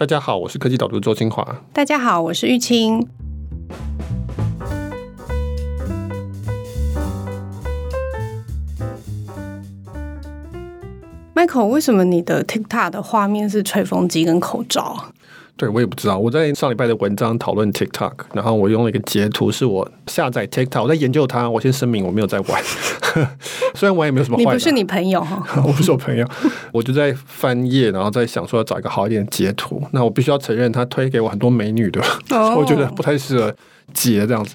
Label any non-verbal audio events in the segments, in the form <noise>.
大家好，我是科技导读周清华。大家好，我是玉清。Michael，为什么你的 TikTok 的画面是吹风机跟口罩？对，我也不知道。我在上礼拜的文章讨论 TikTok，然后我用了一个截图，是我下载 TikTok，我在研究它。我先声明，我没有在玩，<laughs> 虽然玩也没有什么坏。你不是你朋友哈？<laughs> 我不是我朋友，我就在翻页，然后在想说要找一个好一点的截图。那我必须要承认，他推给我很多美女的，oh. <laughs> 我觉得不太适合截这样子。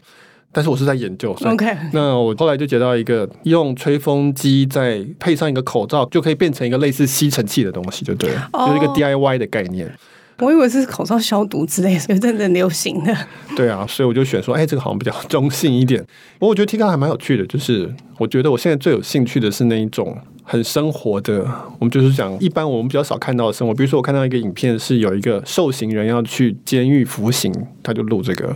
但是我是在研究。OK，那我后来就截到一个用吹风机再配上一个口罩，就可以变成一个类似吸尘器的东西，就对了，oh. 就是一个 DIY 的概念。我以为是口罩消毒之类的，有阵子流行的。对啊，所以我就选说，哎，这个好像比较中性一点。不过我觉得 TikTok 还蛮有趣的，就是我觉得我现在最有兴趣的是那一种很生活的。我们就是讲一般我们比较少看到的生活，比如说我看到一个影片，是有一个受刑人要去监狱服刑，他就录这个。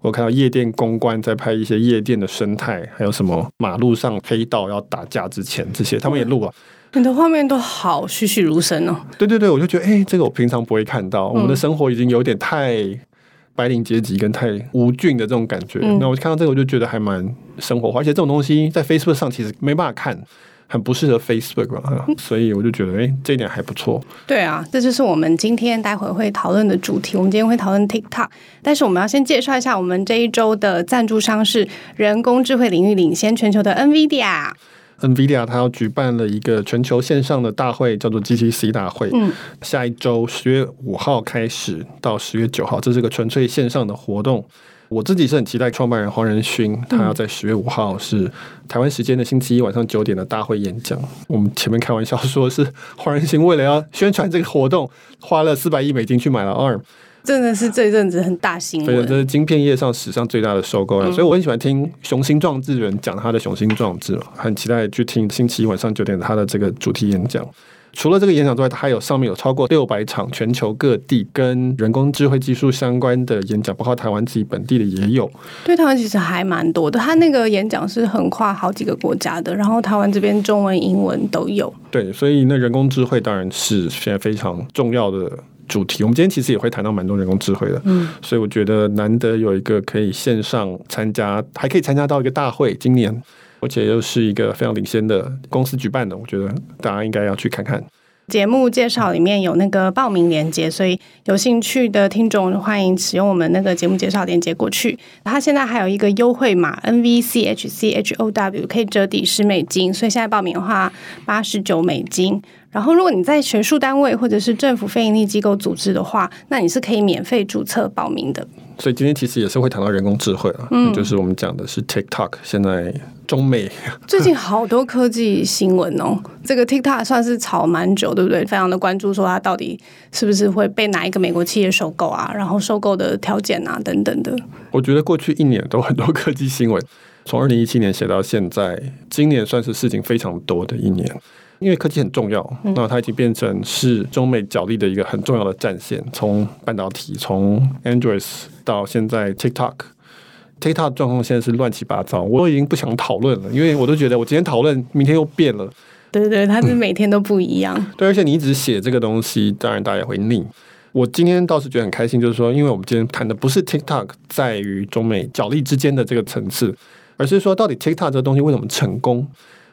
我看到夜店公关在拍一些夜店的生态，还有什么马路上黑道要打架之前这些，他们也录了。你的画面都好栩栩如生哦！对对对，我就觉得，哎、欸，这个我平常不会看到。我们的生活已经有点太白领阶级跟太无菌的这种感觉。嗯、那我看到这个，我就觉得还蛮生活化。而且这种东西在 Facebook 上其实没办法看，很不适合 Facebook 吧。所以我就觉得，哎、欸，这一点还不错。对啊，这就是我们今天待会会讨论的主题。我们今天会讨论 TikTok，但是我们要先介绍一下我们这一周的赞助商是人工智慧领域领先全球的 NVIDIA。NVIDIA 它要举办了一个全球线上的大会，叫做 GTC 大会。嗯，下一周十月五号开始到十月九号，这是个纯粹线上的活动。我自己是很期待创办人黄仁勋，他要在十月五号是台湾时间的星期一晚上九点的大会演讲。我们前面开玩笑说是黄仁勋为了要宣传这个活动，花了四百亿美金去买了 ARM。真的是这阵子很大新闻，对，这是晶片业上史上最大的收购，嗯、所以我很喜欢听雄心壮志的人讲他的雄心壮志，很期待去听星期一晚上九点他的这个主题演讲。除了这个演讲之外，他还有上面有超过六百场全球各地跟人工智慧技术相关的演讲，包括台湾自己本地的也有。对，台湾其实还蛮多的，他那个演讲是横跨好几个国家的，然后台湾这边中文、英文都有。对，所以那人工智慧当然是现在非常重要的。主题，我们今天其实也会谈到蛮多人工智慧的，嗯，所以我觉得难得有一个可以线上参加，还可以参加到一个大会，今年，而且又是一个非常领先的公司举办的，我觉得大家应该要去看看。节目介绍里面有那个报名链接，所以有兴趣的听众欢迎使用我们那个节目介绍链接过去。它现在还有一个优惠码 NVCHCHOW 可以折抵十美金，所以现在报名的话八十九美金。然后如果你在学术单位或者是政府非营利机构组织的话，那你是可以免费注册报名的。所以今天其实也是会谈到人工智慧啊，嗯，就是我们讲的是 TikTok，现在中美 <laughs> 最近好多科技新闻哦，这个 TikTok 算是炒蛮久，对不对？非常的关注，说它到底是不是会被哪一个美国企业收购啊？然后收购的条件啊等等的。我觉得过去一年都很多科技新闻，从二零一七年写到现在，今年算是事情非常多的一年。因为科技很重要，那它已经变成是中美角力的一个很重要的战线。从半导体，从 Android 到现在 TikTok，TikTok 状况现在是乱七八糟，我都已经不想讨论了，因为我都觉得我今天讨论，明天又变了。对对，它是每天都不一样。嗯、对，而且你一直写这个东西，当然大家也会腻。我今天倒是觉得很开心，就是说，因为我们今天谈的不是 TikTok 在于中美角力之间的这个层次，而是说到底 TikTok 这个东西为什么成功？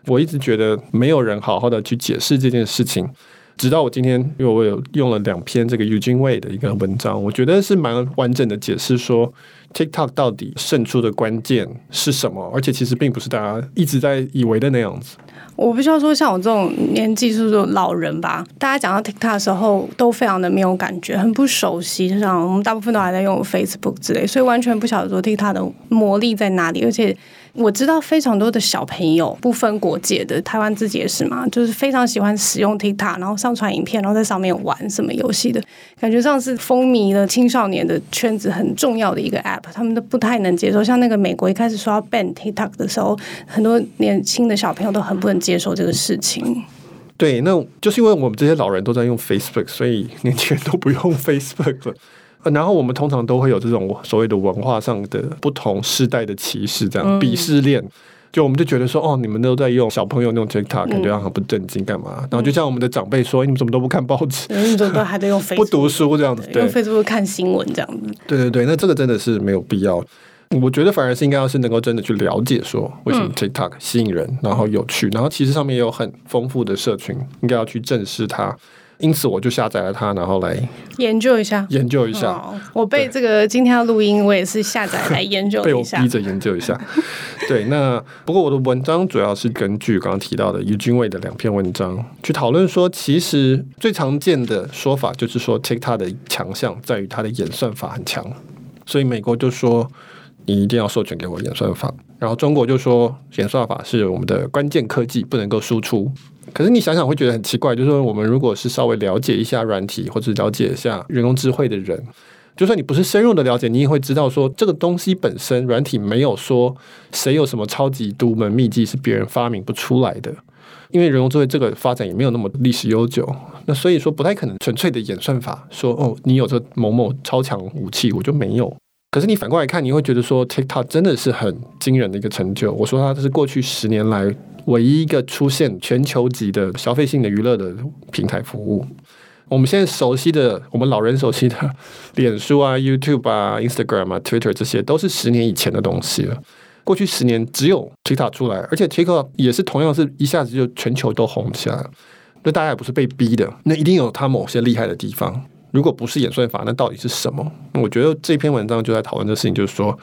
我一直觉得没有人好好的去解释这件事情，直到我今天，因为我有用了两篇这个 Eugene Wei 的一个文章，我觉得是蛮完整的解释说 TikTok 到底胜出的关键是什么，而且其实并不是大家一直在以为的那样子。我必须要说，像我这种年纪，是不是老人吧？大家讲到 TikTok 的时候，都非常的没有感觉，很不熟悉。就像我们大部分都还在用 Facebook 之类，所以完全不晓得说 TikTok 的魔力在哪里，而且。我知道非常多的小朋友，不分国界的，台湾自己也是嘛，就是非常喜欢使用 TikTok，然后上传影片，然后在上面玩什么游戏的，感觉上是风靡了青少年的圈子很重要的一个 App，他们都不太能接受。像那个美国一开始说要 ban TikTok 的时候，很多年轻的小朋友都很不能接受这个事情。对，那就是因为我们这些老人都在用 Facebook，所以年轻人都不用 <laughs> Facebook 了。然后我们通常都会有这种所谓的文化上的不同世代的歧视，这样鄙视链。就我们就觉得说，哦，你们都在用小朋友那种 TikTok，感觉很不正经，干嘛？然后就像我们的长辈说，你们怎么都不看报纸？你们怎么都还在用 Facebook？<laughs> 不读书这样子，对，用 Facebook 看新闻这样子。对对对，那这个真的是没有必要。我觉得反而是应该要是能够真的去了解说为什么 TikTok 吸引人，然后有趣，然后其实上面也有很丰富的社群，应该要去正视它。因此我就下载了它，然后来研究一下，研究一下。哦、我被这个今天要录音，我也是下载来研究一下，被我逼着研究一下。<laughs> 对，那不过我的文章主要是根据刚刚提到的余君伟的两篇文章去讨论说，其实最常见的说法就是说，TikTok 的强项在于它的演算法很强，所以美国就说。你一定要授权给我演算法，然后中国就说演算法是我们的关键科技，不能够输出。可是你想想会觉得很奇怪，就是说我们如果是稍微了解一下软体或者了解一下人工智慧的人，就算你不是深入的了解，你也会知道说这个东西本身软体没有说谁有什么超级独门秘技是别人发明不出来的，因为人工智慧这个发展也没有那么历史悠久，那所以说不太可能纯粹的演算法说哦，你有这某某超强武器，我就没有。可是你反过来看，你会觉得说 TikTok 真的是很惊人的一个成就。我说它这是过去十年来唯一一个出现全球级的消费性的娱乐的平台服务。我们现在熟悉的，我们老人熟悉的，脸书啊、<laughs> YouTube 啊、Instagram 啊、Twitter 这些，都是十年以前的东西了。过去十年只有 TikTok 出来，而且 TikTok 也是同样是一下子就全球都红起来了。那大家也不是被逼的，那一定有它某些厉害的地方。如果不是演算法，那到底是什么？我觉得这篇文章就在讨论这事情，就是说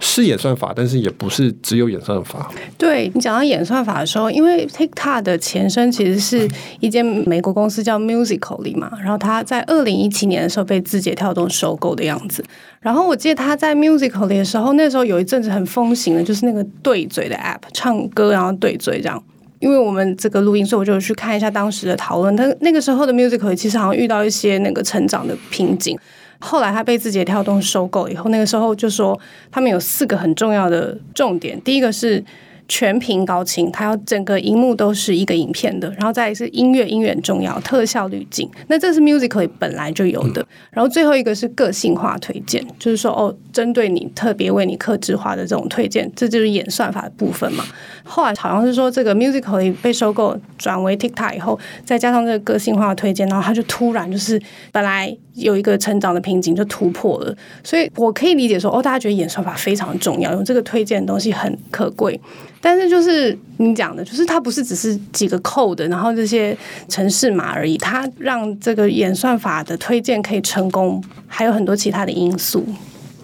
是演算法，但是也不是只有演算法。对，你讲到演算法的时候，因为 TikTok 的前身其实是一间美国公司叫 Musical.ly 嘛，然后他在二零一七年的时候被字节跳动收购的样子。然后我记得他在 Musical.ly 的时候，那时候有一阵子很风行的，就是那个对嘴的 App，唱歌然后对嘴这样。因为我们这个录音，所以我就去看一下当时的讨论。他那个时候的 Musical.ly 其实好像遇到一些那个成长的瓶颈。后来他被字节跳动收购以后，那个时候就说他们有四个很重要的重点。第一个是全屏高清，它要整个荧幕都是一个影片的。然后再是音乐，音乐很重要，特效滤镜。那这是 Musical.ly 本来就有的。然后最后一个是个性化推荐，就是说哦，针对你特别为你克制化的这种推荐，这就是演算法的部分嘛。后来好像是说，这个 Musical.ly 被收购转为 TikTok 以后，再加上这个个性化的推荐，然后它就突然就是本来有一个成长的瓶颈就突破了。所以我可以理解说，哦，大家觉得演算法非常重要，用这个推荐的东西很可贵。但是就是你讲的，就是它不是只是几个 code，然后这些程式码而已，它让这个演算法的推荐可以成功，还有很多其他的因素。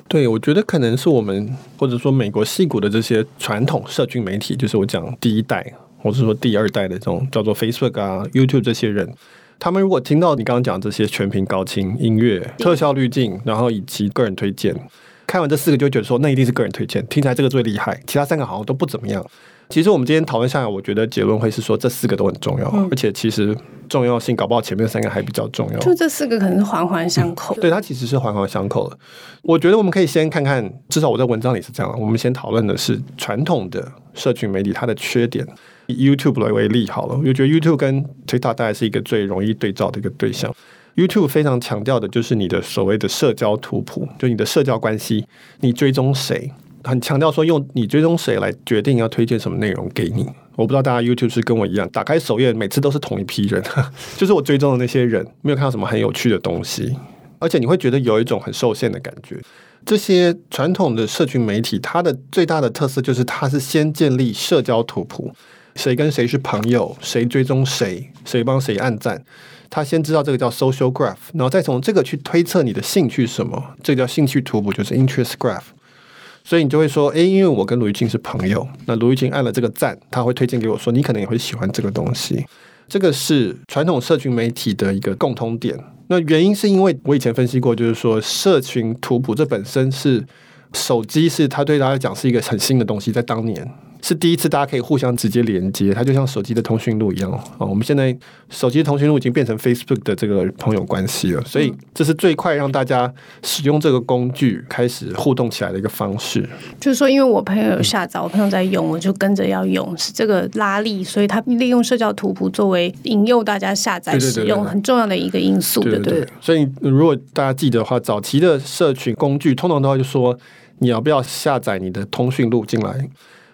对，我觉得可能是我们或者说美国戏骨的这些传统社群媒体，就是我讲第一代或者说第二代的这种叫做 Facebook 啊、YouTube 这些人，他们如果听到你刚刚讲这些全屏高清音乐、特效滤镜，然后以及个人推荐，看完这四个就觉得说，那一定是个人推荐，听起来这个最厉害，其他三个好像都不怎么样。其实我们今天讨论下来，我觉得结论会是说，这四个都很重要，嗯、而且其实重要性搞不好前面三个还比较重要。就这四个可能是环环相扣、嗯。<laughs> 对，它其实是环环相扣的。我觉得我们可以先看看，至少我在文章里是这样。我们先讨论的是传统的社群媒体它的缺点。以 YouTube 来为例好了，我就觉得 YouTube 跟 TikTok 大概是一个最容易对照的一个对象。YouTube 非常强调的就是你的所谓的社交图谱，就你的社交关系，你追踪谁。很强调说，用你追踪谁来决定要推荐什么内容给你。我不知道大家 YouTube 是跟我一样，打开首页每次都是同一批人，<laughs> 就是我追踪的那些人，没有看到什么很有趣的东西，而且你会觉得有一种很受限的感觉。这些传统的社群媒体，它的最大的特色就是它是先建立社交图谱，谁跟谁是朋友，谁追踪谁，谁帮谁按赞，他先知道这个叫 social graph，然后再从这个去推测你的兴趣什么，这个叫兴趣图谱，就是 interest graph。所以你就会说，诶，因为我跟卢玉清是朋友，那卢玉清按了这个赞，他会推荐给我说，你可能也会喜欢这个东西。这个是传统社群媒体的一个共通点。那原因是因为我以前分析过，就是说社群图谱这本身是手机，是它对大家来讲是一个很新的东西，在当年。是第一次，大家可以互相直接连接，它就像手机的通讯录一样啊。我们现在手机通讯录已经变成 Facebook 的这个朋友关系了，所以这是最快让大家使用这个工具开始互动起来的一个方式。就是说，因为我朋友有下载，我朋友在用，我就跟着要用，是这个拉力，所以他利用社交图谱作为引诱大家下载使用很重要的一个因素，对对，对，对，对。所以如果大家记得的话，早期的社群工具通常都会说，你要不要下载你的通讯录进来。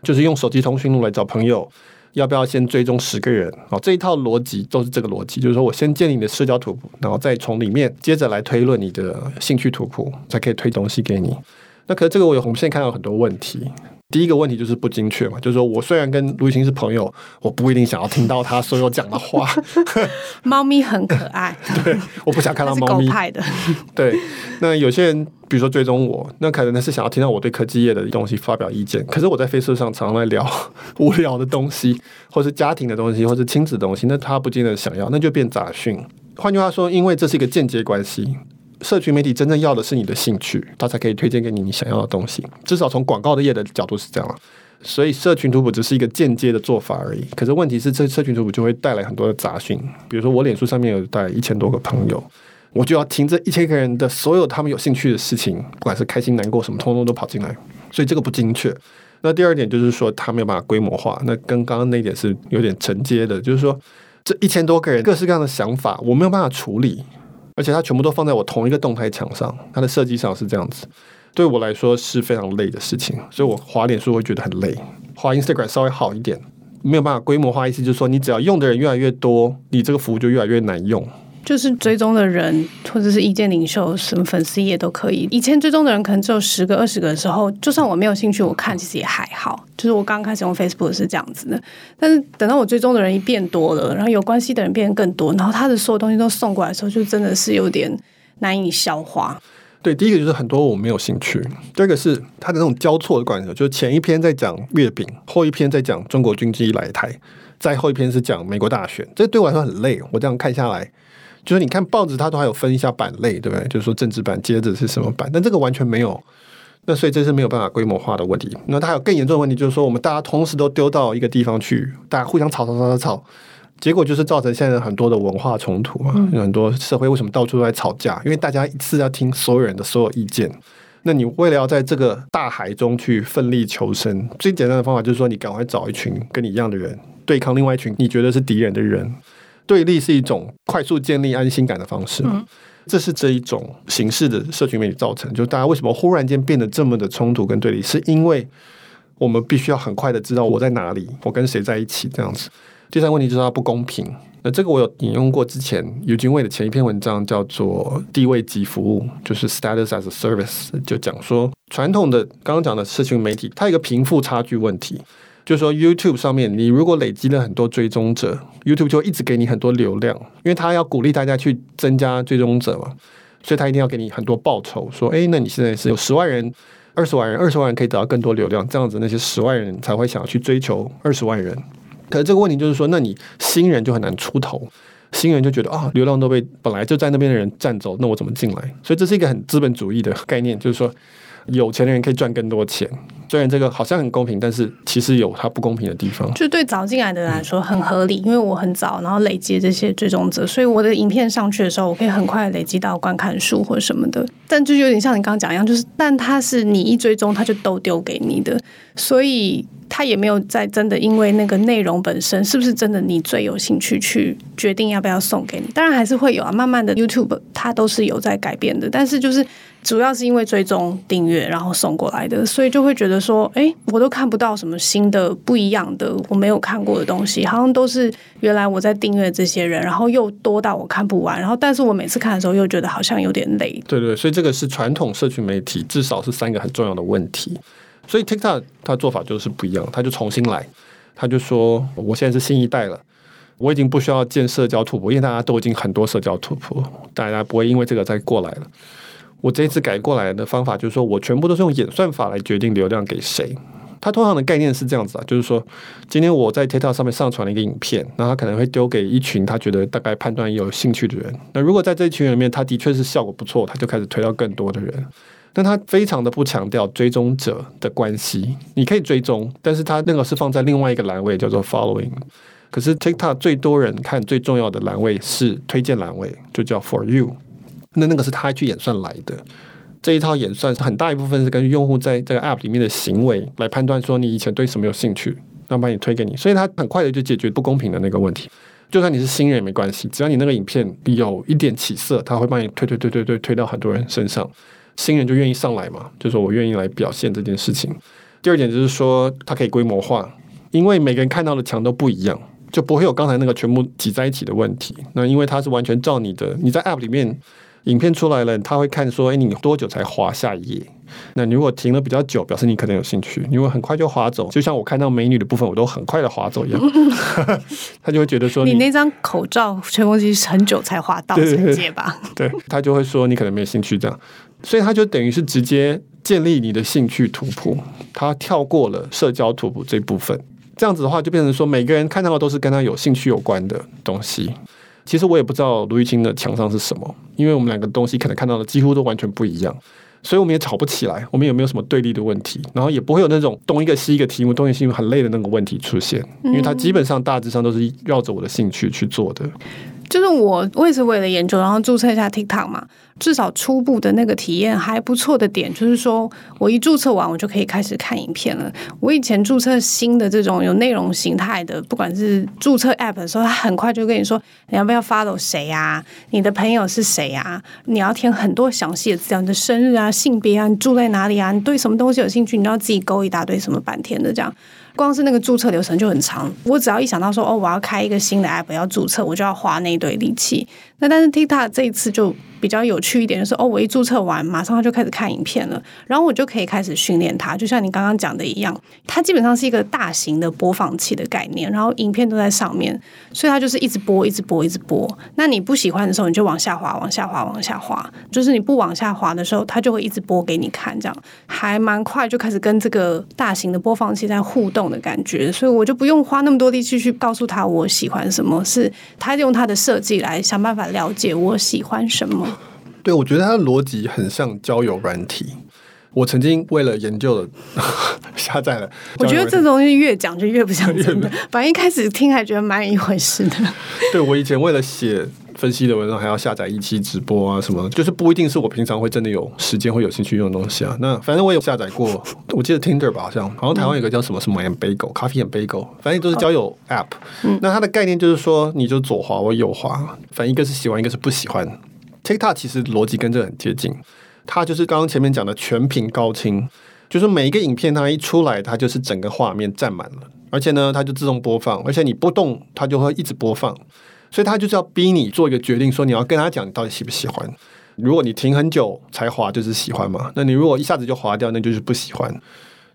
就是用手机通讯录来找朋友，要不要先追踪十个人？哦，这一套逻辑都是这个逻辑，就是说我先建立你的社交图谱，然后再从里面接着来推论你的兴趣图谱，才可以推东西给你。那可是这个我有，红线看到很多问题。第一个问题就是不精确嘛，就是说我虽然跟卢雨欣是朋友，我不一定想要听到他所有讲的话。<laughs> 猫咪很可爱，<laughs> 对，我不想看到 <laughs> 猫咪。派的，对。那有些人，比如说追踪我，那可能他是想要听到我对科技业的东西发表意见。可是我在 Facebook 上常常在聊无聊的东西，或是家庭的东西，或是亲子的东西，那他不见得想要，那就变杂讯。换句话说，因为这是一个间接关系。社群媒体真正要的是你的兴趣，它才可以推荐给你你想要的东西。至少从广告的业的角度是这样了。所以社群图谱只是一个间接的做法而已。可是问题是，这社群图谱就会带来很多的杂讯。比如说，我脸书上面有带一千多个朋友，我就要听这一千个人的所有他们有兴趣的事情，不管是开心、难过什么，通通都跑进来。所以这个不精确。那第二点就是说，他没有办法规模化。那跟刚刚那一点是有点承接的，就是说这一千多个人各式各样的想法，我没有办法处理。而且它全部都放在我同一个动态墙上，它的设计上是这样子，对我来说是非常累的事情，所以我滑脸书会觉得很累，滑 Instagram 稍微好一点，没有办法规模化，意思就是说你只要用的人越来越多，你这个服务就越来越难用。就是追踪的人，或者是意见领袖，什么粉丝页都可以。以前追踪的人可能只有十个、二十个的时候，就算我没有兴趣，我看其实也还好。就是我刚开始用 Facebook 是这样子的，但是等到我追踪的人一变多了，然后有关系的人变更多，然后他的所有东西都送过来的时候，就真的是有点难以消化。对，第一个就是很多我没有兴趣，第二个是他的那种交错的关系，就是前一篇在讲月饼，后一篇在讲中国军机来台，再后一篇是讲美国大选，这对我来说很累。我这样看下来。就是你看报纸，它都还有分一下版类，对不对？就是说政治版接着是什么版，但这个完全没有。那所以这是没有办法规模化的问题。那它还有更严重的问题，就是说我们大家同时都丢到一个地方去，大家互相吵吵吵吵吵，结果就是造成现在很多的文化冲突啊。有很多社会为什么到处都在吵架？因为大家一次要听所有人的所有意见。那你为了要在这个大海中去奋力求生，最简单的方法就是说，你赶快找一群跟你一样的人，对抗另外一群你觉得是敌人的人。对立是一种快速建立安心感的方式，嗯，这是这一种形式的社群媒体造成。就大家为什么忽然间变得这么的冲突跟对立，是因为我们必须要很快的知道我在哪里，我跟谁在一起这样子。第三个问题就是它不公平。那这个我有引用过之前尤金卫的前一篇文章，叫做“地位及服务”，就是 “status as a service”，就讲说传统的刚刚讲的社群媒体，它有一个贫富差距问题。就是说，YouTube 上面，你如果累积了很多追踪者，YouTube 就会一直给你很多流量，因为他要鼓励大家去增加追踪者嘛，所以他一定要给你很多报酬。说，哎，那你现在是有十万人、二十万人、二十万人可以得到更多流量，这样子那些十万人才会想要去追求二十万人。可是这个问题就是说，那你新人就很难出头，新人就觉得啊，流量都被本来就在那边的人占走，那我怎么进来？所以这是一个很资本主义的概念，就是说。有钱的人可以赚更多钱，虽然这个好像很公平，但是其实有它不公平的地方。就对早进来的人来说很合理，因为我很早，然后累积这些追踪者，所以我的影片上去的时候，我可以很快累积到观看数或什么的。但就有点像你刚刚讲一样，就是但它是你一追踪，它就都丢给你的，所以。他也没有在真的因为那个内容本身是不是真的你最有兴趣去决定要不要送给你，当然还是会有啊。慢慢的 YouTube 它都是有在改变的，但是就是主要是因为追踪订阅然后送过来的，所以就会觉得说，哎，我都看不到什么新的不一样的我没有看过的东西，好像都是原来我在订阅这些人，然后又多到我看不完，然后但是我每次看的时候又觉得好像有点累。对对，所以这个是传统社群媒体至少是三个很重要的问题。所以 TikTok 它做法就是不一样，他就重新来，他就说我现在是新一代了，我已经不需要建社交图谱，因为大家都已经很多社交图谱，大家不会因为这个再过来了。我这一次改过来的方法就是说我全部都是用演算法来决定流量给谁。它通常的概念是这样子啊，就是说今天我在 TikTok 上面上传了一个影片，那他可能会丢给一群他觉得大概判断有兴趣的人。那如果在这一群人里面，他的确是效果不错，他就开始推到更多的人。但他非常的不强调追踪者的关系，你可以追踪，但是他那个是放在另外一个栏位叫做 following。可是 TikTok 最多人看最重要的栏位是推荐栏位，就叫 for you。那那个是他去演算来的，这一套演算是很大一部分是根据用户在这个 app 里面的行为来判断说你以前对什么有兴趣，那把你推给你，所以他很快的就解决不公平的那个问题。就算你是新人也没关系，只要你那个影片有一点起色，他会帮你推推推推推推到很多人身上。新人就愿意上来嘛，就说我愿意来表现这件事情。第二点就是说，它可以规模化，因为每个人看到的墙都不一样，就不会有刚才那个全部挤在一起的问题。那因为它是完全照你的，你在 App 里面。影片出来了，他会看说：“哎，你多久才滑下一页？那你如果停了比较久，表示你可能有兴趣。你如果很快就划走，就像我看到美女的部分，我都很快的划走一样。他就会觉得说你：“你那张口罩吹风机是很久才划到才接吧？” <laughs> 对，他就会说你可能没有兴趣这样，所以他就等于是直接建立你的兴趣图谱，他跳过了社交图谱这部分。这样子的话，就变成说每个人看到的都是跟他有兴趣有关的东西。其实我也不知道卢玉清的墙上是什么，因为我们两个东西可能看到的几乎都完全不一样，所以我们也吵不起来，我们也没有什么对立的问题，然后也不会有那种东一个西一个题目，东一个西一个很累的那个问题出现，因为它基本上大致上都是绕着我的兴趣去做的。就是我，我也是为了研究，然后注册一下 TikTok 嘛。至少初步的那个体验还不错的点，就是说我一注册完，我就可以开始看影片了。我以前注册新的这种有内容形态的，不管是注册 App 的时候，他很快就跟你说你要不要 follow 谁呀？你的朋友是谁呀？你要填很多详细的资料，你的生日啊、性别啊、你住在哪里啊、你对什么东西有兴趣，你都要自己勾一大堆什么半天的这样。光是那个注册流程就很长，我只要一想到说哦，我要开一个新的 app 要注册，我就要花那一堆力气。那但是 TikTok 这一次就比较有趣一点，就是哦，我一注册完，马上他就开始看影片了，然后我就可以开始训练它，就像你刚刚讲的一样，它基本上是一个大型的播放器的概念，然后影片都在上面，所以它就是一直播，一直播，一直播。那你不喜欢的时候，你就往下滑，往下滑，往下滑。就是你不往下滑的时候，它就会一直播给你看，这样还蛮快就开始跟这个大型的播放器在互动的感觉，所以我就不用花那么多力气去告诉他我喜欢什么，是他用他的设计来想办法。了解我喜欢什么？对，我觉得它的逻辑很像交友软体。我曾经为了研究了 <laughs> 下载了。我觉得这东西越讲就越不像真的。<laughs> 反正一开始听还觉得蛮一回事的。对，我以前为了写分析的文章，还要下载一期直播啊什么，就是不一定是我平常会真的有时间会有兴趣用的东西啊。那反正我有下载过，我记得 Tinder 吧，好像好像台湾有个叫什么什么 and Bagel 咖啡 and Bagel，反正都是交友 App。嗯，那它的概念就是说，你就左滑我右滑，反正一个是喜欢，一个是不喜欢。TikTok 其实逻辑跟这很接近。它就是刚刚前面讲的全屏高清，就是每一个影片它一出来，它就是整个画面占满了，而且呢，它就自动播放，而且你不动，它就会一直播放，所以他就是要逼你做一个决定，说你要跟他讲你到底喜不喜欢。如果你停很久才滑，就是喜欢嘛；那你如果一下子就滑掉，那就是不喜欢。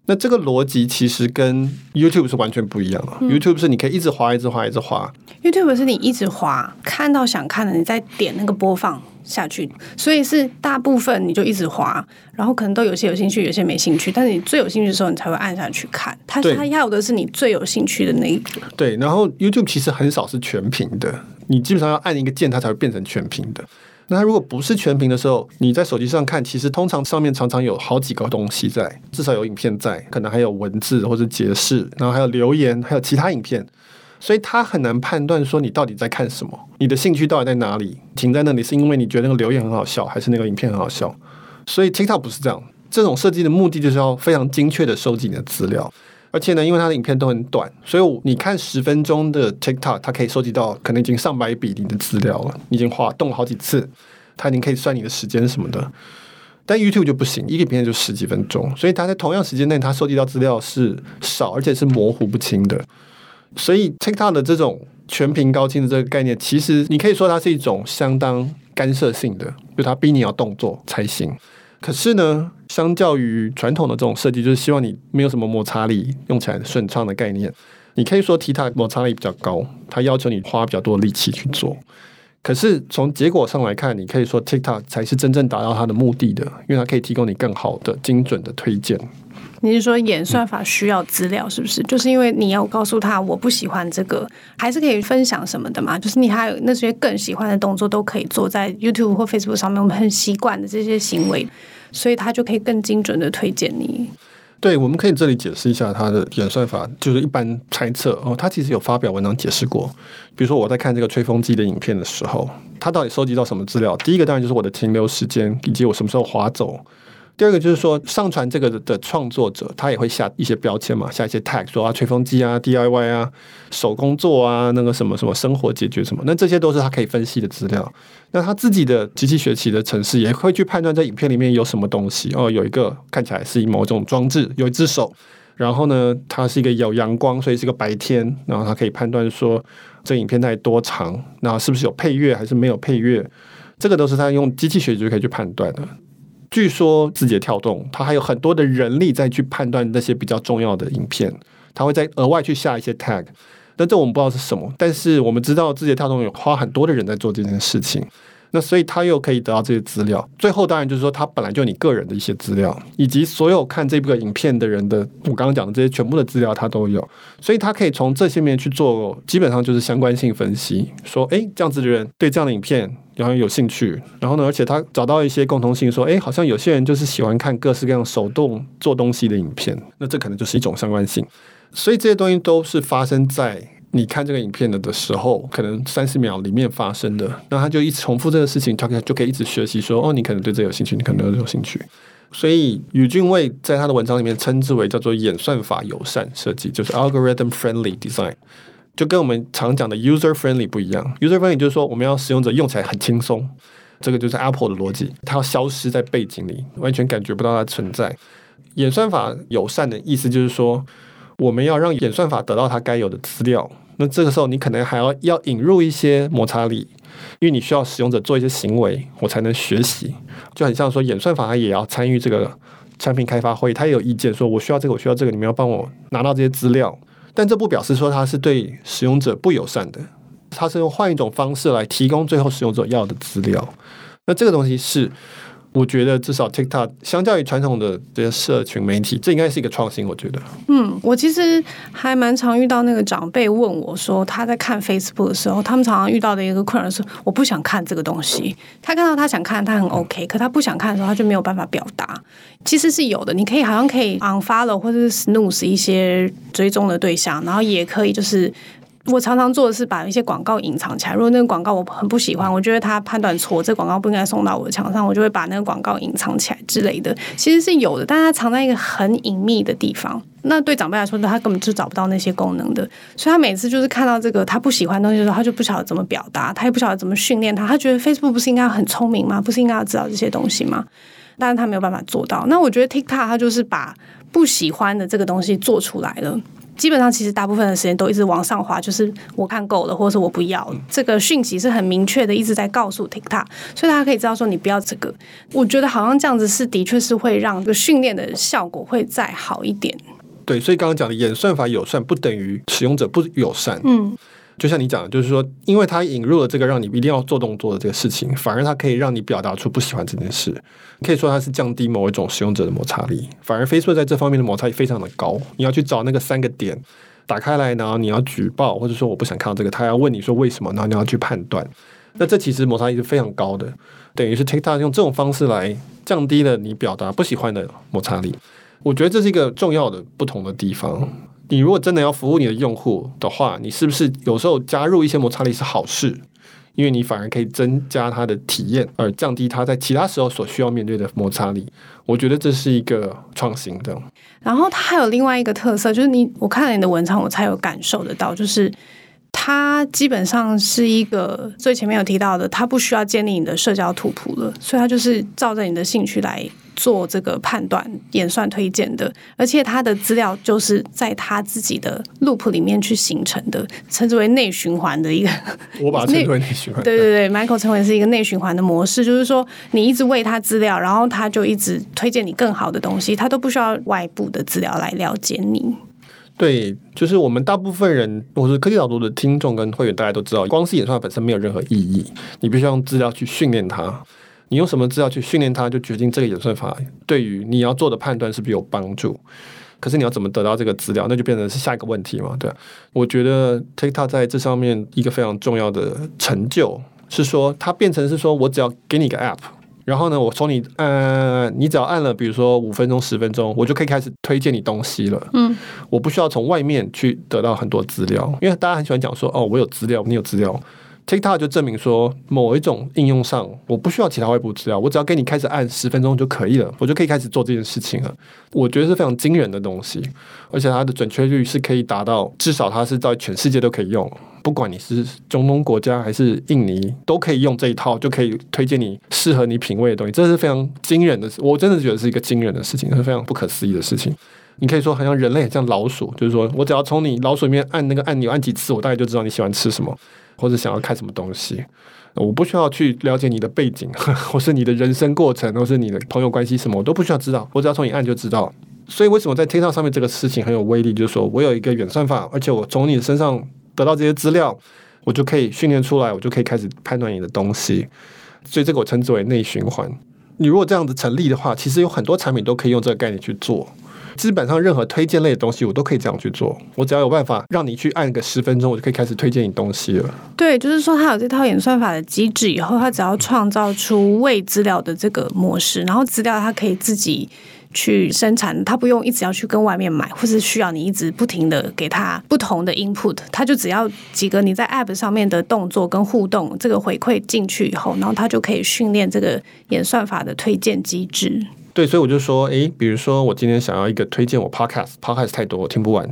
那这个逻辑其实跟 YouTube 是完全不一样的。嗯、YouTube 是你可以一直滑，一直滑，一直滑。YouTube 是你一直滑，看到想看的，你再点那个播放下去。所以是大部分你就一直滑，然后可能都有些有兴趣，有些没兴趣。但是你最有兴趣的时候，你才会按下去看。它它要的是你最有兴趣的那一个。对，然后 YouTube 其实很少是全屏的，你基本上要按一个键，它才会变成全屏的。那它如果不是全屏的时候，你在手机上看，其实通常上面常常有好几个东西在，至少有影片在，可能还有文字或者解释，然后还有留言，还有其他影片，所以它很难判断说你到底在看什么，你的兴趣到底在哪里？停在那里是因为你觉得那个留言很好笑，还是那个影片很好笑？所以 TikTok 不是这样，这种设计的目的就是要非常精确的收集你的资料。而且呢，因为它的影片都很短，所以你看十分钟的 TikTok，它可以收集到可能已经上百笔你的资料了，你已经滑动了好几次，它已经可以算你的时间什么的。但 YouTube 就不行，一个影片就十几分钟，所以它在同样时间内，它收集到资料是少，而且是模糊不清的。所以 TikTok 的这种全屏高清的这个概念，其实你可以说它是一种相当干涉性的，就它逼你要动作才行。可是呢，相较于传统的这种设计，就是希望你没有什么摩擦力，用起来顺畅的概念。你可以说 TikTok 摩擦力比较高，它要求你花比较多的力气去做。可是从结果上来看，你可以说 TikTok 才是真正达到它的目的的，因为它可以提供你更好的、精准的推荐。你是说演算法需要资料是不是？就是因为你要告诉他我不喜欢这个，还是可以分享什么的嘛？就是你还有那些更喜欢的动作都可以做在 YouTube 或 Facebook 上面，我们很习惯的这些行为，所以他就可以更精准的推荐你。对，我们可以这里解释一下它的演算法，就是一般猜测哦，他其实有发表文章解释过。比如说我在看这个吹风机的影片的时候，它到底收集到什么资料？第一个当然就是我的停留时间以及我什么时候滑走。第二个就是说，上传这个的创作者，他也会下一些标签嘛，下一些 tag，说啊，吹风机啊，DIY 啊，手工做啊，那个什么什么生活解决什么，那这些都是他可以分析的资料。那他自己的机器学习的程式也会去判断在影片里面有什么东西。哦，有一个看起来是某种装置，有一只手，然后呢，它是一个有阳光，所以是个白天，然后它可以判断说这影片大概多长，那是不是有配乐还是没有配乐，这个都是他用机器学习就可以去判断的。据说字节跳动，它还有很多的人力在去判断那些比较重要的影片，它会再额外去下一些 tag，但这我们不知道是什么，但是我们知道字节跳动有花很多的人在做这件事情。那所以他又可以得到这些资料，最后当然就是说，他本来就你个人的一些资料，以及所有看这部影片的人的，我刚刚讲的这些全部的资料，他都有，所以他可以从这些面去做，基本上就是相关性分析，说，哎，这样子的人对这样的影片然后有兴趣，然后呢，而且他找到一些共同性，说，哎，好像有些人就是喜欢看各式各样手动做东西的影片，那这可能就是一种相关性，所以这些东西都是发生在。你看这个影片的的时候，可能三十秒里面发生的，那他就一直重复这个事情，他可以就可以一直学习说，哦，你可能对这有兴趣，你可能有兴趣。所以宇峻蔚在他的文章里面称之为叫做演算法友善设计，就是 algorithm friendly design，就跟我们常讲的 user friendly 不一样。user friendly 就是说我们要使用者用起来很轻松，这个就是 Apple 的逻辑，它要消失在背景里，完全感觉不到它存在。演算法友善的意思就是说。我们要让演算法得到它该有的资料，那这个时候你可能还要要引入一些摩擦力，因为你需要使用者做一些行为，我才能学习。就很像说演算法它也要参与这个产品开发会，它也有意见，说我需要这个，我需要这个，你们要帮我拿到这些资料。但这不表示说它是对使用者不友善的，它是用换一种方式来提供最后使用者要的资料。那这个东西是。我觉得至少 TikTok 相较于传统的这些社群媒体，这应该是一个创新。我觉得，嗯，我其实还蛮常遇到那个长辈问我说，他在看 Facebook 的时候，他们常常遇到的一个困扰是，我不想看这个东西。他看到他想看，他很 OK，可他不想看的时候，他就没有办法表达。其实是有的，你可以好像可以 unfollow 或者是 snooze 一些追踪的对象，然后也可以就是。我常常做的是把一些广告隐藏起来。如果那个广告我很不喜欢，我觉得他判断错，这广告不应该送到我的墙上，我就会把那个广告隐藏起来之类的。其实是有的，但是它藏在一个很隐秘的地方。那对长辈来说，他根本就找不到那些功能的。所以他每次就是看到这个他不喜欢的东西的时候，他就不晓得怎么表达，他也不晓得怎么训练他。他觉得 Facebook 不是应该很聪明吗？不是应该要知道这些东西吗？但是他没有办法做到。那我觉得 TikTok 他就是把不喜欢的这个东西做出来了。基本上，其实大部分的时间都一直往上滑，就是我看够了，或者是我不要。这个讯息是很明确的，一直在告诉 TikTok，所以大家可以知道说你不要这个。我觉得好像这样子是的确是会让这个训练的效果会再好一点。对，所以刚刚讲的演算法友善不等于使用者不友善。嗯。就像你讲的，就是说，因为它引入了这个让你一定要做动作的这个事情，反而它可以让你表达出不喜欢这件事。可以说它是降低某一种使用者的摩擦力。反而 Facebook 在这方面的摩擦力非常的高。你要去找那个三个点，打开来，然后你要举报，或者说我不想看到这个，他要问你说为什么，然后你要去判断。那这其实摩擦力是非常高的，等于是 TikTok 用这种方式来降低了你表达不喜欢的摩擦力。我觉得这是一个重要的不同的地方。你如果真的要服务你的用户的话，你是不是有时候加入一些摩擦力是好事？因为你反而可以增加他的体验，而降低他在其他时候所需要面对的摩擦力。我觉得这是一个创新的。然后它还有另外一个特色，就是你我看了你的文章，我才有感受得到，就是它基本上是一个最前面有提到的，它不需要建立你的社交图谱了，所以它就是照着你的兴趣来。做这个判断、演算推荐的，而且他的资料就是在他自己的 loop 里面去形成的，称之为内循环的一个。我把它称为内循环。对对对，Michael 称为是一个内循环的模式，就是说你一直喂他资料，然后他就一直推荐你更好的东西，他都不需要外部的资料来了解你。对，就是我们大部分人，我是科技导读的听众跟会员，大家都知道，光是演算法本身没有任何意义，你必须要用资料去训练它。你用什么资料去训练它，就决定这个演算法对于你要做的判断是不是有帮助。可是你要怎么得到这个资料，那就变成是下一个问题嘛？对，我觉得 TikTok 在这上面一个非常重要的成就是说，它变成是说我只要给你一个 App，然后呢，我从你呃，你只要按了，比如说五分钟、十分钟，我就可以开始推荐你东西了。嗯，我不需要从外面去得到很多资料，因为大家很喜欢讲说，哦，我有资料，你有资料。TikTok 就证明说，某一种应用上，我不需要其他外部资料，我只要给你开始按十分钟就可以了，我就可以开始做这件事情了。我觉得是非常惊人的东西，而且它的准确率是可以达到，至少它是在全世界都可以用，不管你是中东国家还是印尼，都可以用这一套，就可以推荐你适合你品味的东西。这是非常惊人的，我真的觉得是一个惊人的事情，是非常不可思议的事情。你可以说好像人类像老鼠，就是说我只要从你老鼠里面按那个按钮按几次，我大概就知道你喜欢吃什么，或者想要看什么东西。我不需要去了解你的背景，<laughs> 或是你的人生过程，或是你的朋友关系什么，我都不需要知道，我只要从你按就知道。所以为什么在 TikTok 上面这个事情很有威力？就是说我有一个远算法，而且我从你的身上得到这些资料，我就可以训练出来，我就可以开始判断你的东西。所以这个我称之为内循环。你如果这样子成立的话，其实有很多产品都可以用这个概念去做。基本上任何推荐类的东西，我都可以这样去做。我只要有办法让你去按个十分钟，我就可以开始推荐你东西了。对，就是说它有这套演算法的机制以后，它只要创造出喂资料的这个模式，然后资料它可以自己去生产，它不用一直要去跟外面买，或是需要你一直不停的给它不同的 input，它就只要几个你在 app 上面的动作跟互动，这个回馈进去以后，然后它就可以训练这个演算法的推荐机制。对，所以我就说，诶，比如说我今天想要一个推荐我 podcast，podcast 太多，我听不完，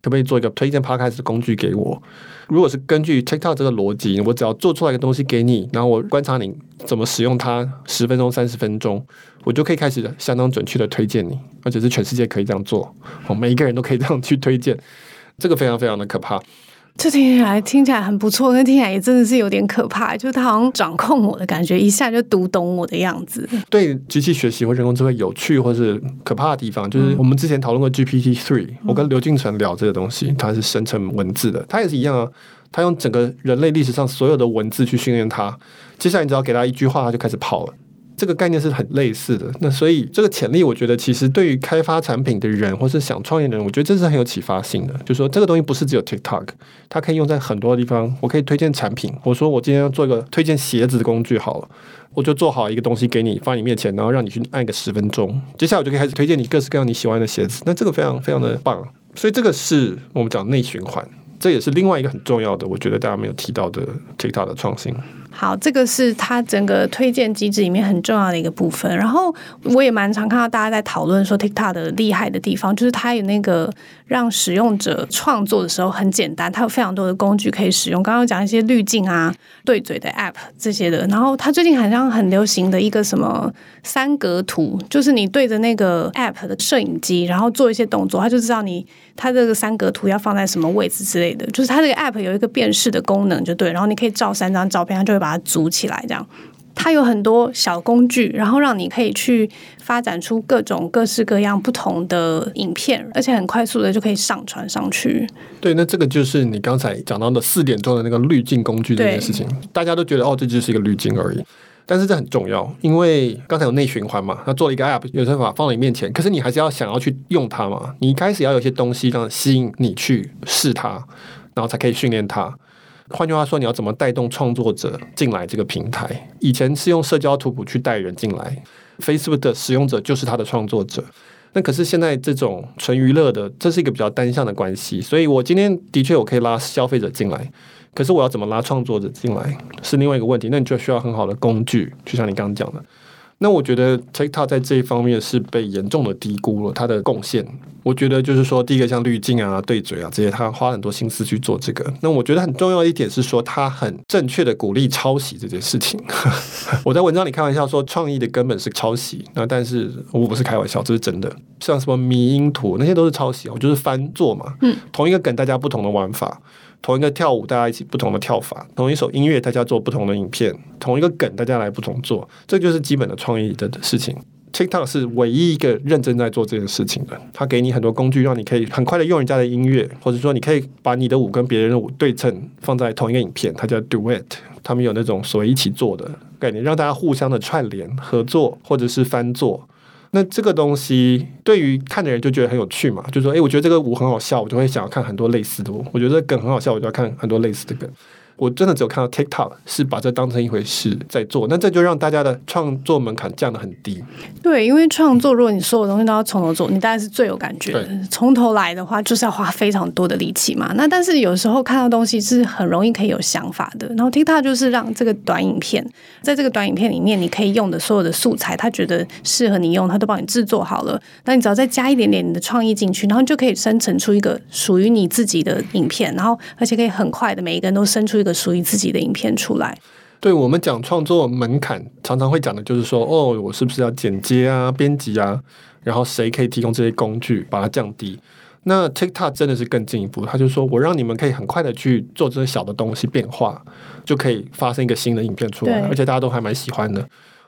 可不可以做一个推荐 podcast 工具给我？如果是根据 TikTok 这个逻辑，我只要做出来一个东西给你，然后我观察你怎么使用它，十分钟、三十分钟，我就可以开始相当准确的推荐你，而且是全世界可以这样做，哦，每一个人都可以这样去推荐，这个非常非常的可怕。这听起来听起来很不错，但听起来也真的是有点可怕，就是他好像掌控我的感觉，一下就读懂我的样子。<laughs> 对机器学习或人工智慧有趣或是可怕的地方，就是我们之前讨论过 GPT three，我跟刘俊成聊这个东西，它是生成文字的，它也是一样啊，它用整个人类历史上所有的文字去训练它，接下来你只要给它一句话，它就开始跑了。这个概念是很类似的，那所以这个潜力，我觉得其实对于开发产品的人，或是想创业的人，我觉得这是很有启发性的。就是说这个东西不是只有 TikTok，它可以用在很多地方。我可以推荐产品，我说我今天要做一个推荐鞋子的工具好了，我就做好一个东西给你放你面前，然后让你去按个十分钟，接下来我就可以开始推荐你各式各样你喜欢的鞋子。那这个非常非常的棒，所以这个是我们讲内循环，这也是另外一个很重要的，我觉得大家没有提到的 TikTok 的创新。好，这个是它整个推荐机制里面很重要的一个部分。然后我也蛮常看到大家在讨论说，TikTok 的厉害的地方就是它有那个让使用者创作的时候很简单，它有非常多的工具可以使用。刚刚讲一些滤镜啊、对嘴的 App 这些的。然后它最近好像很流行的一个什么三格图，就是你对着那个 App 的摄影机，然后做一些动作，它就知道你它这个三格图要放在什么位置之类的。就是它这个 App 有一个辨识的功能，就对。然后你可以照三张照片，它就会。把它组起来，这样它有很多小工具，然后让你可以去发展出各种各式各样不同的影片，而且很快速的就可以上传上去。对，那这个就是你刚才讲到的四点钟的那个滤镜工具这件事情，大家都觉得哦，这就是一个滤镜而已。但是这很重要，因为刚才有内循环嘛，他做了一个 app，有算法放在你面前，可是你还是要想要去用它嘛。你一开始要有些东西让吸引你去试它，然后才可以训练它。换句话说，你要怎么带动创作者进来这个平台？以前是用社交图谱去带人进来，Facebook 的使用者就是他的创作者。那可是现在这种纯娱乐的，这是一个比较单向的关系。所以我今天的确我可以拉消费者进来，可是我要怎么拉创作者进来是另外一个问题。那你就需要很好的工具，就像你刚刚讲的。那我觉得 TikTok 在这一方面是被严重的低估了它的贡献。我觉得就是说，第一个像滤镜啊、对嘴啊这些，他花很多心思去做这个。那我觉得很重要的一点是说，他很正确的鼓励抄袭这件事情。<laughs> 我在文章里开玩笑说，创意的根本是抄袭。那但是我不是开玩笑，这是真的。像什么迷因图那些都是抄袭，我就是翻做嘛。嗯，同一个梗，大家不同的玩法。同一个跳舞，大家一起不同的跳法；同一首音乐，大家做不同的影片；同一个梗，大家来不同做，这就是基本的创意的事情。TikTok 是唯一一个认真在做这件事情的，它给你很多工具，让你可以很快的用人家的音乐，或者说你可以把你的舞跟别人的舞对称放在同一个影片，它叫 Duet，他们有那种所谓一起做的概念，让大家互相的串联合作，或者是翻做。那这个东西对于看的人就觉得很有趣嘛，就说，诶，我觉得这个舞很好笑，我就会想要看很多类似的舞。我觉得梗很好笑，我就要看很多类似的梗。我真的只有看到 TikTok 是把这当成一回事在做，那这就让大家的创作门槛降得很低。对，因为创作，如果你所有东西都要从头做，你当然是最有感觉的。从头来的话，就是要花非常多的力气嘛。那但是有时候看到东西是很容易可以有想法的。然后 TikTok 就是让这个短影片，在这个短影片里面，你可以用的所有的素材，他觉得适合你用，他都帮你制作好了。那你只要再加一点点你的创意进去，然后就可以生成出一个属于你自己的影片。然后而且可以很快的，每一个人都生出一个属于自己的影片出来，对我们讲创作门槛，常常会讲的就是说，哦，我是不是要剪接啊、编辑啊，然后谁可以提供这些工具，把它降低。那 TikTok 真的是更进一步，他就说我让你们可以很快的去做这些小的东西变化，就可以发生一个新的影片出来，而且大家都还蛮喜欢的。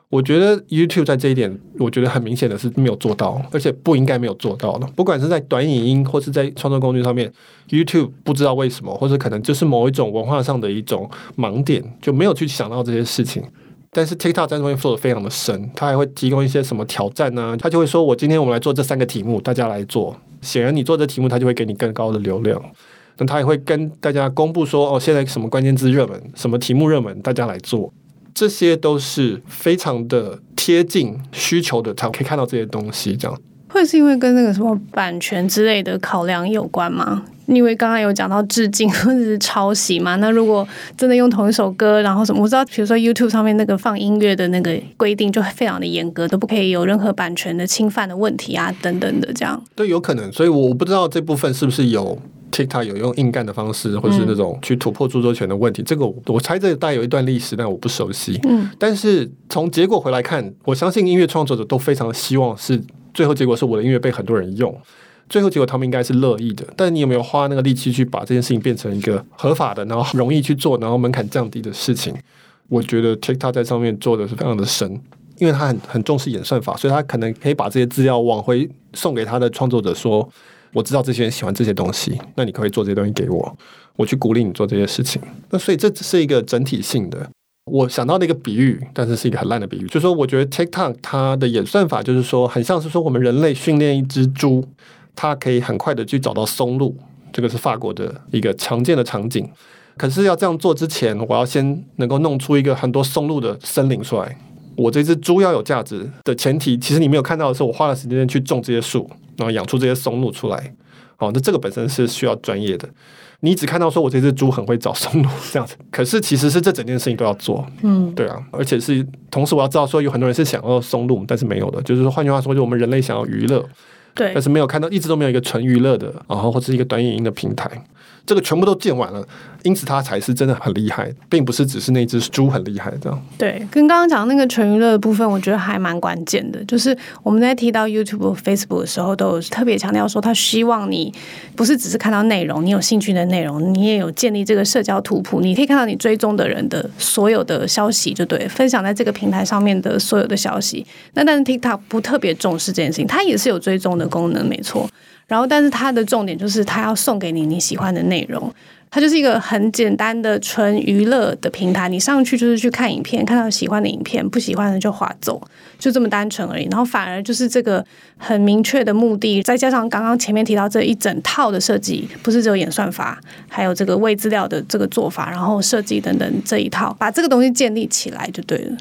我觉得 YouTube 在这一点，我觉得很明显的是没有做到，而且不应该没有做到的。不管是在短影音或是在创作工具上面，YouTube 不知道为什么，或者可能就是某一种文化上的一种盲点，就没有去想到这些事情。但是 TikTok 在这边做的非常的深，他还会提供一些什么挑战呢？他就会说：“我今天我们来做这三个题目，大家来做。”显然，你做这题目，他就会给你更高的流量。那他也会跟大家公布说：“哦，现在什么关键字热门，什么题目热门，大家来做。”这些都是非常的贴近需求的，才可以看到这些东西。这样会是因为跟那个什么版权之类的考量有关吗？因为刚刚有讲到致敬或者是抄袭嘛，<laughs> 那如果真的用同一首歌，然后什么，我知道，比如说 YouTube 上面那个放音乐的那个规定就非常的严格，都不可以有任何版权的侵犯的问题啊，等等的这样。对，有可能，所以我不知道这部分是不是有 TikTok 有用硬干的方式，或者是那种去突破著作权的问题。嗯、这个我猜这大概有一段历史，但我不熟悉。嗯，但是从结果回来看，我相信音乐创作者都非常希望是最后结果是我的音乐被很多人用。最后结果他们应该是乐意的，但你有没有花那个力气去把这件事情变成一个合法的，然后容易去做，然后门槛降低的事情？我觉得 TikTok 在上面做的是非常的深，因为他很很重视演算法，所以他可能可以把这些资料往回送给他的创作者说：“我知道这些人喜欢这些东西，那你可，以做这些东西给我，我去鼓励你做这些事情。”那所以这只是一个整体性的。我想到的一个比喻，但是是一个很烂的比喻，就是说我觉得 TikTok 它的演算法就是说，很像是说我们人类训练一只猪。它可以很快的去找到松露，这个是法国的一个常见的场景。可是要这样做之前，我要先能够弄出一个很多松露的森林出来。我这只猪要有价值的前提，其实你没有看到的是，我花了时间去种这些树，然后养出这些松露出来。哦，那这个本身是需要专业的。你只看到说我这只猪很会找松露这样子，可是其实是这整件事情都要做。嗯，对啊，而且是同时我要知道说有很多人是想要松露，但是没有的，就是说换句话说，就我们人类想要娱乐。对，但是没有看到，一直都没有一个纯娱乐的，然后或者是一个短影音的平台。这个全部都建完了，因此它才是真的很厉害，并不是只是那只猪很厉害这样。对，跟刚刚讲那个纯娱乐的部分，我觉得还蛮关键的。就是我们在提到 YouTube、Facebook 的时候，都有特别强调说，他希望你不是只是看到内容，你有兴趣的内容，你也有建立这个社交图谱，你可以看到你追踪的人的所有的消息，就对，分享在这个平台上面的所有的消息。那但是 TikTok 不特别重视这件事情，它也是有追踪的功能，没错。然后，但是它的重点就是，它要送给你你喜欢的内容。它就是一个很简单的纯娱乐的平台，你上去就是去看影片，看到喜欢的影片，不喜欢的就划走，就这么单纯而已。然后反而就是这个很明确的目的，再加上刚刚前面提到这一整套的设计，不是只有演算法，还有这个喂资料的这个做法，然后设计等等这一套，把这个东西建立起来就对了。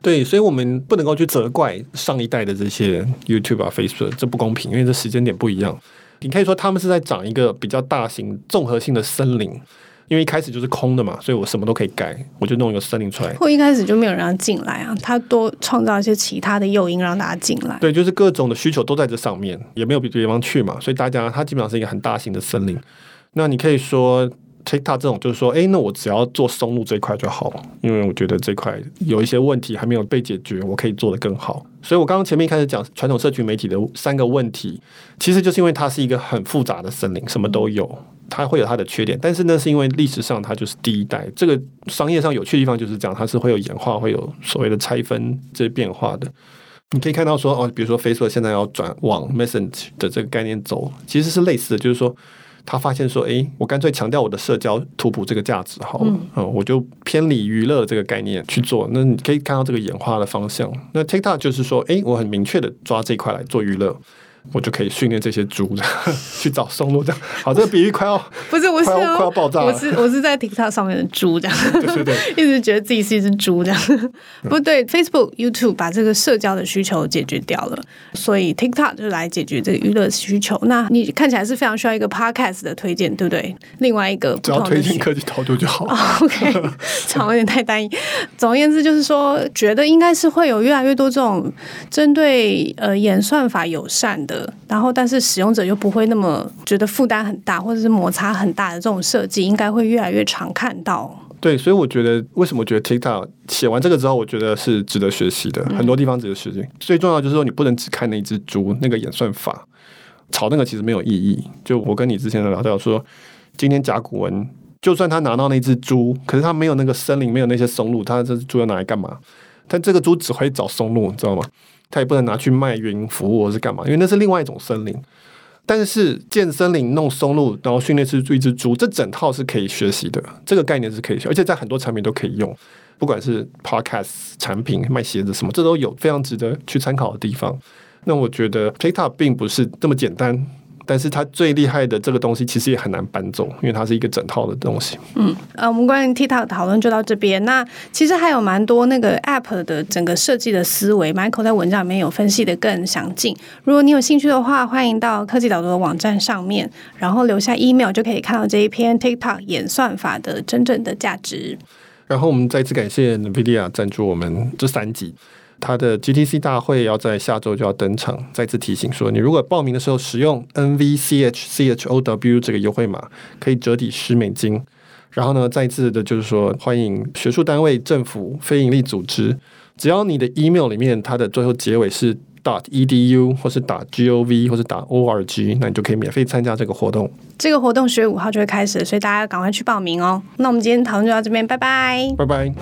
对，所以我们不能够去责怪上一代的这些 YouTube 啊、Facebook，这不公平，因为这时间点不一样。你可以说他们是在长一个比较大型、综合性的森林，因为一开始就是空的嘛，所以我什么都可以盖，我就弄一个森林出来。或一开始就没有人要进来啊，他多创造一些其他的诱因让大家进来。对，就是各种的需求都在这上面，也没有别的地方去嘛，所以大家它基本上是一个很大型的森林。那你可以说。TikTok 这种就是说，哎，那我只要做松露这一块就好了，因为我觉得这块有一些问题还没有被解决，我可以做得更好。所以我刚刚前面一开始讲传统社群媒体的三个问题，其实就是因为它是一个很复杂的森林，什么都有，它会有它的缺点。但是呢，是因为历史上它就是第一代，这个商业上有趣的地方就是讲它是会有演化，会有所谓的拆分这些变化的。你可以看到说，哦，比如说 Facebook 现在要转往 Messenger 的这个概念走，其实是类似的，就是说。他发现说：“哎，我干脆强调我的社交图谱这个价值好了，嗯，嗯，我就偏离娱乐这个概念去做。那你可以看到这个演化的方向。那 TikTok 就是说，哎，我很明确的抓这一块来做娱乐。”我就可以训练这些猪 <laughs> 去找松露，这样好。这个比喻快要 <laughs> 不是，我是快要，快要爆炸。我是我是在 TikTok 上面的猪，这样对对对，<laughs> 一直觉得自己是一只猪这样。不对，Facebook、YouTube 把这个社交的需求解决掉了，所以 TikTok 就来解决这个娱乐需求。那你看起来是非常需要一个 Podcast 的推荐，对不对？另外一个只要推荐科技讨论就好。Oh, OK，讲有点太单一。总而言之，就是说，觉得应该是会有越来越多这种针对呃演算法友善的。然后，但是使用者又不会那么觉得负担很大，或者是摩擦很大的这种设计，应该会越来越常看到。对，所以我觉得为什么觉得 TikTok 写完这个之后，我觉得是值得学习的，很多地方值得学习。最重要就是说，你不能只看那只猪那个演算法，炒那个其实没有意义。就我跟你之前的聊到说，今天甲骨文就算他拿到那只猪，可是他没有那个森林，没有那些松露，他这只猪要拿来干嘛？但这个猪只会找松露，你知道吗？他也不能拿去卖云服务或是干嘛，因为那是另外一种森林。但是建森林弄松露，然后训练出一只猪，这整套是可以学习的，这个概念是可以学，而且在很多产品都可以用，不管是 Podcast 产品、卖鞋子什么，这都有非常值得去参考的地方。那我觉得 TikTok 并不是这么简单。但是它最厉害的这个东西其实也很难搬走，因为它是一个整套的东西。嗯，呃，我们关于 TikTok 讨论就到这边。那其实还有蛮多那个 App 的整个设计的思维，Michael 在文章里面有分析的更详尽。如果你有兴趣的话，欢迎到科技导读的网站上面，然后留下 email 就可以看到这一篇 TikTok 演算法的真正的价值。然后我们再次感谢 NVIDIA 赞助我们这三集。它的 GTC 大会要在下周就要登场，再次提醒说，你如果报名的时候使用 NVCHCHOW 这个优惠码，可以折抵十美金。然后呢，再次的就是说，欢迎学术单位、政府、非营利组织，只要你的 email 里面它的最后结尾是 .edu 或是打 .gov 或是 .org，那你就可以免费参加这个活动。这个活动十月五号就会开始，所以大家要赶快去报名哦。那我们今天讨论就到这边，拜拜，拜拜。